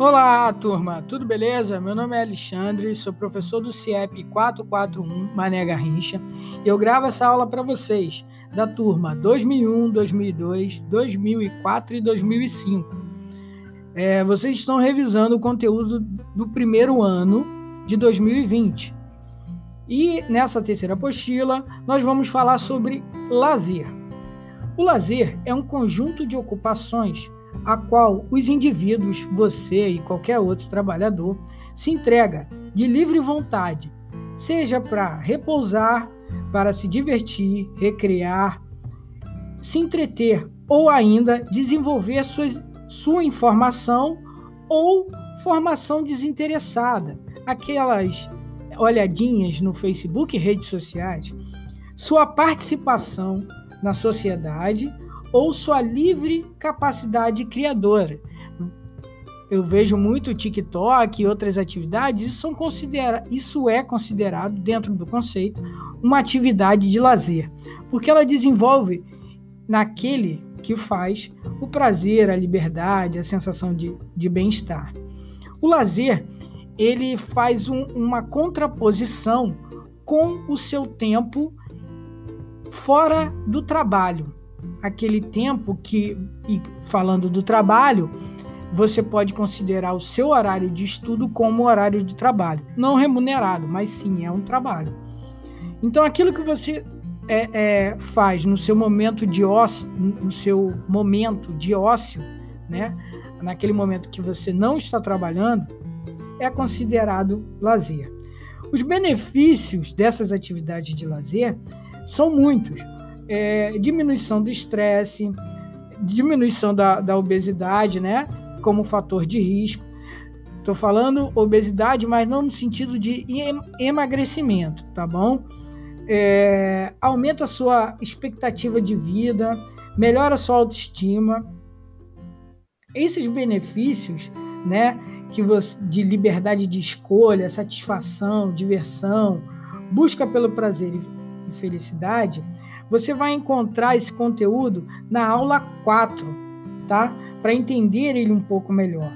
Olá, turma, tudo beleza? Meu nome é Alexandre, sou professor do CIEP 441 Mané Garrincha e eu gravo essa aula para vocês da turma 2001, 2002, 2004 e 2005. É, vocês estão revisando o conteúdo do primeiro ano de 2020. E nessa terceira apostila, nós vamos falar sobre lazer. O lazer é um conjunto de ocupações a qual os indivíduos, você e qualquer outro trabalhador, se entrega de livre vontade, seja para repousar, para se divertir, recrear, se entreter ou ainda desenvolver sua, sua informação ou formação desinteressada, aquelas olhadinhas no Facebook e redes sociais, sua participação na sociedade ou sua livre capacidade criadora. Eu vejo muito TikTok e outras atividades, isso, são considera isso é considerado, dentro do conceito, uma atividade de lazer, porque ela desenvolve naquele que faz o prazer, a liberdade, a sensação de, de bem-estar. O lazer, ele faz um, uma contraposição com o seu tempo fora do trabalho aquele tempo que, e falando do trabalho, você pode considerar o seu horário de estudo como horário de trabalho. Não remunerado, mas sim é um trabalho. Então, aquilo que você é, é, faz no seu momento de ócio, no seu momento de ócio, né? naquele momento que você não está trabalhando, é considerado lazer. Os benefícios dessas atividades de lazer são muitos é, diminuição do estresse, diminuição da, da obesidade, né? Como fator de risco. Estou falando obesidade, mas não no sentido de emagrecimento, tá bom? É, aumenta a sua expectativa de vida, melhora a sua autoestima. Esses benefícios, né, que você, de liberdade de escolha, satisfação, diversão, busca pelo prazer e felicidade, você vai encontrar esse conteúdo na aula 4, tá? Para entender ele um pouco melhor.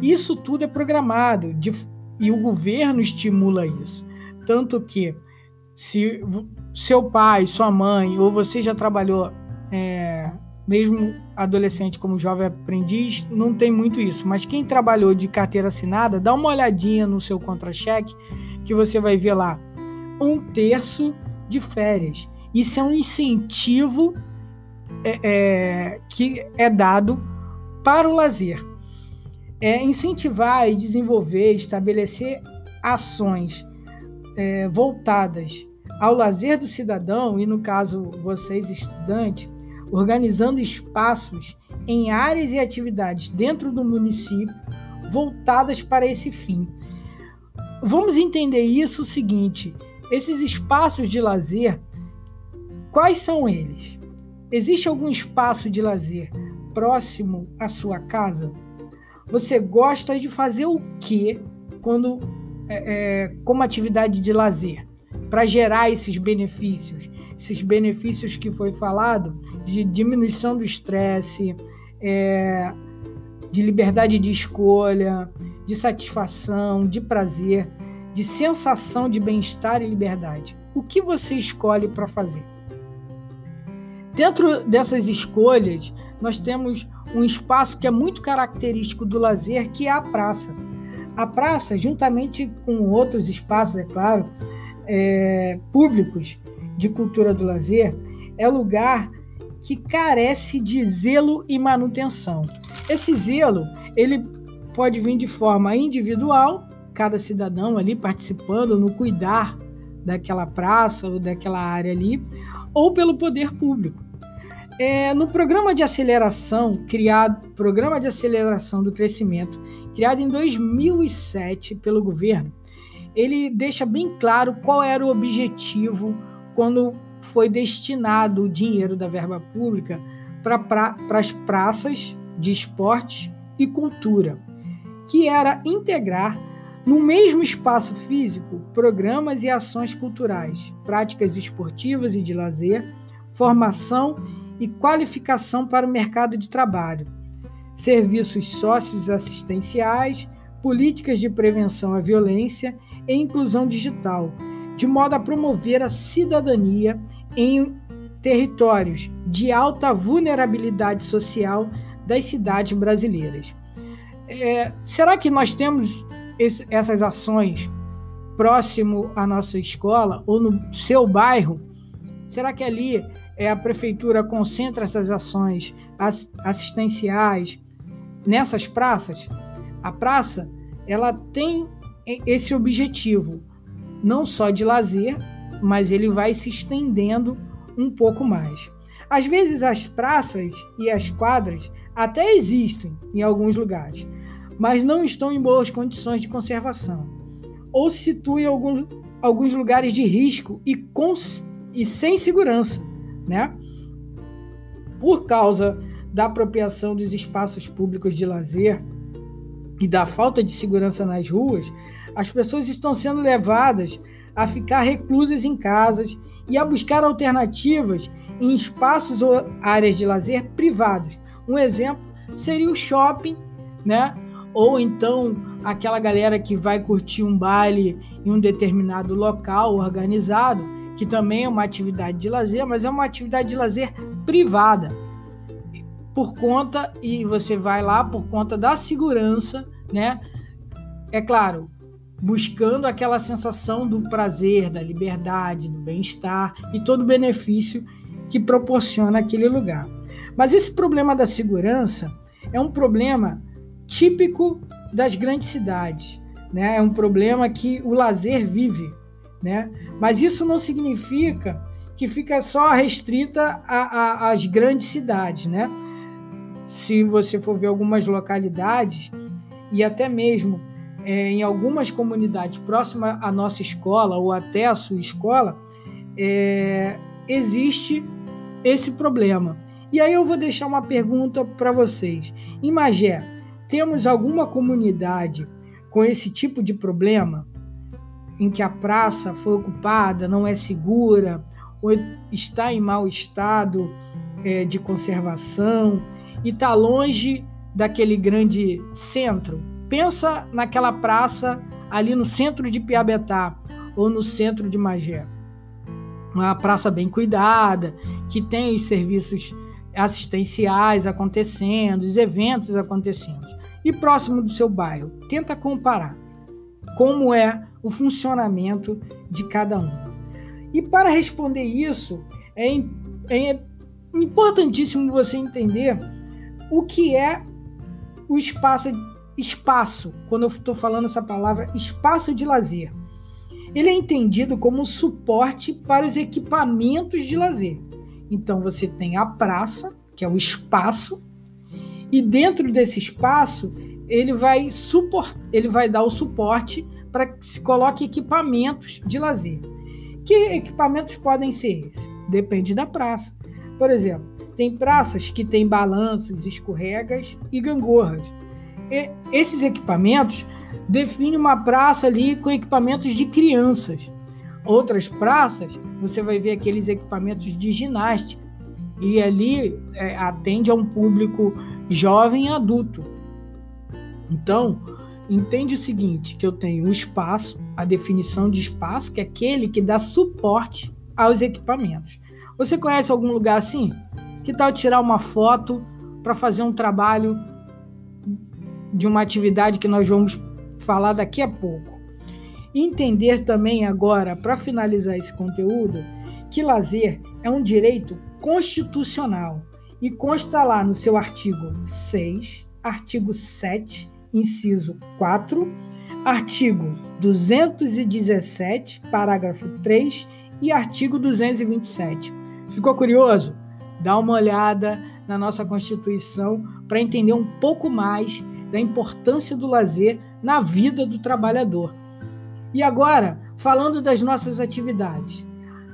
Isso tudo é programado de, e o governo estimula isso. Tanto que, se seu pai, sua mãe, ou você já trabalhou, é, mesmo adolescente como jovem aprendiz, não tem muito isso. Mas quem trabalhou de carteira assinada, dá uma olhadinha no seu contra-cheque, que você vai ver lá um terço de férias. Isso é um incentivo é, é, que é dado para o lazer. É incentivar e desenvolver, estabelecer ações é, voltadas ao lazer do cidadão, e no caso vocês estudantes, organizando espaços em áreas e atividades dentro do município voltadas para esse fim. Vamos entender isso o seguinte: esses espaços de lazer Quais são eles? Existe algum espaço de lazer próximo à sua casa? Você gosta de fazer o que quando é, é, como atividade de lazer para gerar esses benefícios? Esses benefícios que foi falado de diminuição do estresse, é, de liberdade de escolha, de satisfação, de prazer, de sensação de bem-estar e liberdade. O que você escolhe para fazer? Dentro dessas escolhas, nós temos um espaço que é muito característico do lazer, que é a praça. A praça, juntamente com outros espaços, é claro, é, públicos de cultura do lazer, é lugar que carece de zelo e manutenção. Esse zelo, ele pode vir de forma individual, cada cidadão ali participando no cuidar daquela praça ou daquela área ali, ou pelo poder público. É, no programa de aceleração criado, programa de aceleração do crescimento, criado em 2007 pelo governo, ele deixa bem claro qual era o objetivo quando foi destinado o dinheiro da verba pública para pra, as praças de esportes e cultura, que era integrar no mesmo espaço físico programas e ações culturais, práticas esportivas e de lazer, formação e qualificação para o mercado de trabalho, serviços socioassistenciais, políticas de prevenção à violência e inclusão digital, de modo a promover a cidadania em territórios de alta vulnerabilidade social das cidades brasileiras. É, será que nós temos esse, essas ações próximo à nossa escola ou no seu bairro? Será que ali é, a prefeitura concentra essas ações assistenciais nessas praças? A praça ela tem esse objetivo, não só de lazer, mas ele vai se estendendo um pouco mais. Às vezes as praças e as quadras até existem em alguns lugares, mas não estão em boas condições de conservação, ou se situam em alguns, alguns lugares de risco e, com, e sem segurança, né? Por causa da apropriação dos espaços públicos de lazer e da falta de segurança nas ruas, as pessoas estão sendo levadas a ficar reclusas em casas e a buscar alternativas em espaços ou áreas de lazer privados. Um exemplo seria o shopping, né? Ou então aquela galera que vai curtir um baile em um determinado local organizado, que também é uma atividade de lazer, mas é uma atividade de lazer privada. Por conta, e você vai lá por conta da segurança, né? É claro, buscando aquela sensação do prazer, da liberdade, do bem-estar e todo o benefício que proporciona aquele lugar. Mas esse problema da segurança é um problema típico das grandes cidades, né? É um problema que o lazer vive, né? Mas isso não significa que fica só restrita às grandes cidades, né? Se você for ver algumas localidades e até mesmo é, em algumas comunidades próximas à nossa escola ou até à sua escola, é, existe esse problema. E aí eu vou deixar uma pergunta para vocês. Em Magé, temos alguma comunidade com esse tipo de problema? Em que a praça foi ocupada, não é segura, ou está em mau estado é, de conservação e está longe daquele grande centro? Pensa naquela praça ali no centro de Piabetá ou no centro de Magé. Uma praça bem cuidada, que tem os serviços assistenciais acontecendo, os eventos acontecendo. E próximo do seu bairro, tenta comparar como é o funcionamento de cada um. E para responder isso, é, é importantíssimo você entender o que é o espaço espaço, quando eu estou falando essa palavra, espaço de lazer. Ele é entendido como suporte para os equipamentos de lazer. Então você tem a praça, que é o espaço, e dentro desse espaço ele vai suport, ele vai dar o suporte para que se coloque equipamentos de lazer. Que equipamentos podem ser esses? Depende da praça. Por exemplo, tem praças que têm balanços, escorregas e gangorras esses equipamentos definem uma praça ali com equipamentos de crianças. Outras praças, você vai ver aqueles equipamentos de ginástica. E ali é, atende a um público jovem e adulto. Então, entende o seguinte, que eu tenho o espaço, a definição de espaço, que é aquele que dá suporte aos equipamentos. Você conhece algum lugar assim? Que tal tirar uma foto para fazer um trabalho de uma atividade que nós vamos falar daqui a pouco. Entender também agora, para finalizar esse conteúdo, que lazer é um direito constitucional e consta lá no seu artigo 6, artigo 7, inciso 4, artigo 217, parágrafo 3 e artigo 227. Ficou curioso? Dá uma olhada na nossa Constituição para entender um pouco mais da importância do lazer na vida do trabalhador. E agora, falando das nossas atividades.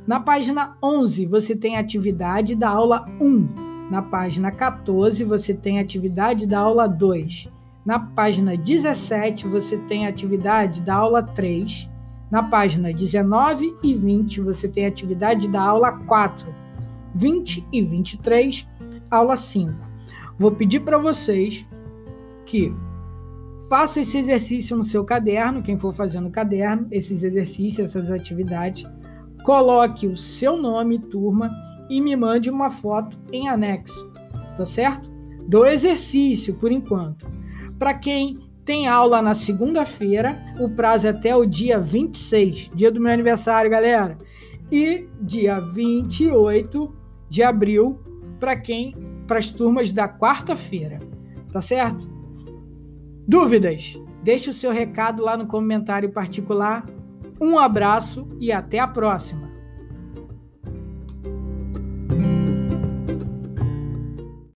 Na página 11, você tem a atividade da aula 1. Na página 14, você tem a atividade da aula 2. Na página 17, você tem a atividade da aula 3. Na página 19 e 20, você tem a atividade da aula 4. 20 e 23, aula 5. Vou pedir para vocês que faça esse exercício no seu caderno, quem for fazendo caderno, esses exercícios, essas atividades, coloque o seu nome, turma, e me mande uma foto em anexo, tá certo? Do exercício, por enquanto. Para quem tem aula na segunda-feira, o prazo é até o dia 26, dia do meu aniversário, galera. E dia 28 de abril para quem para as turmas da quarta-feira. Tá certo? Dúvidas? Deixe o seu recado lá no comentário particular. Um abraço e até a próxima.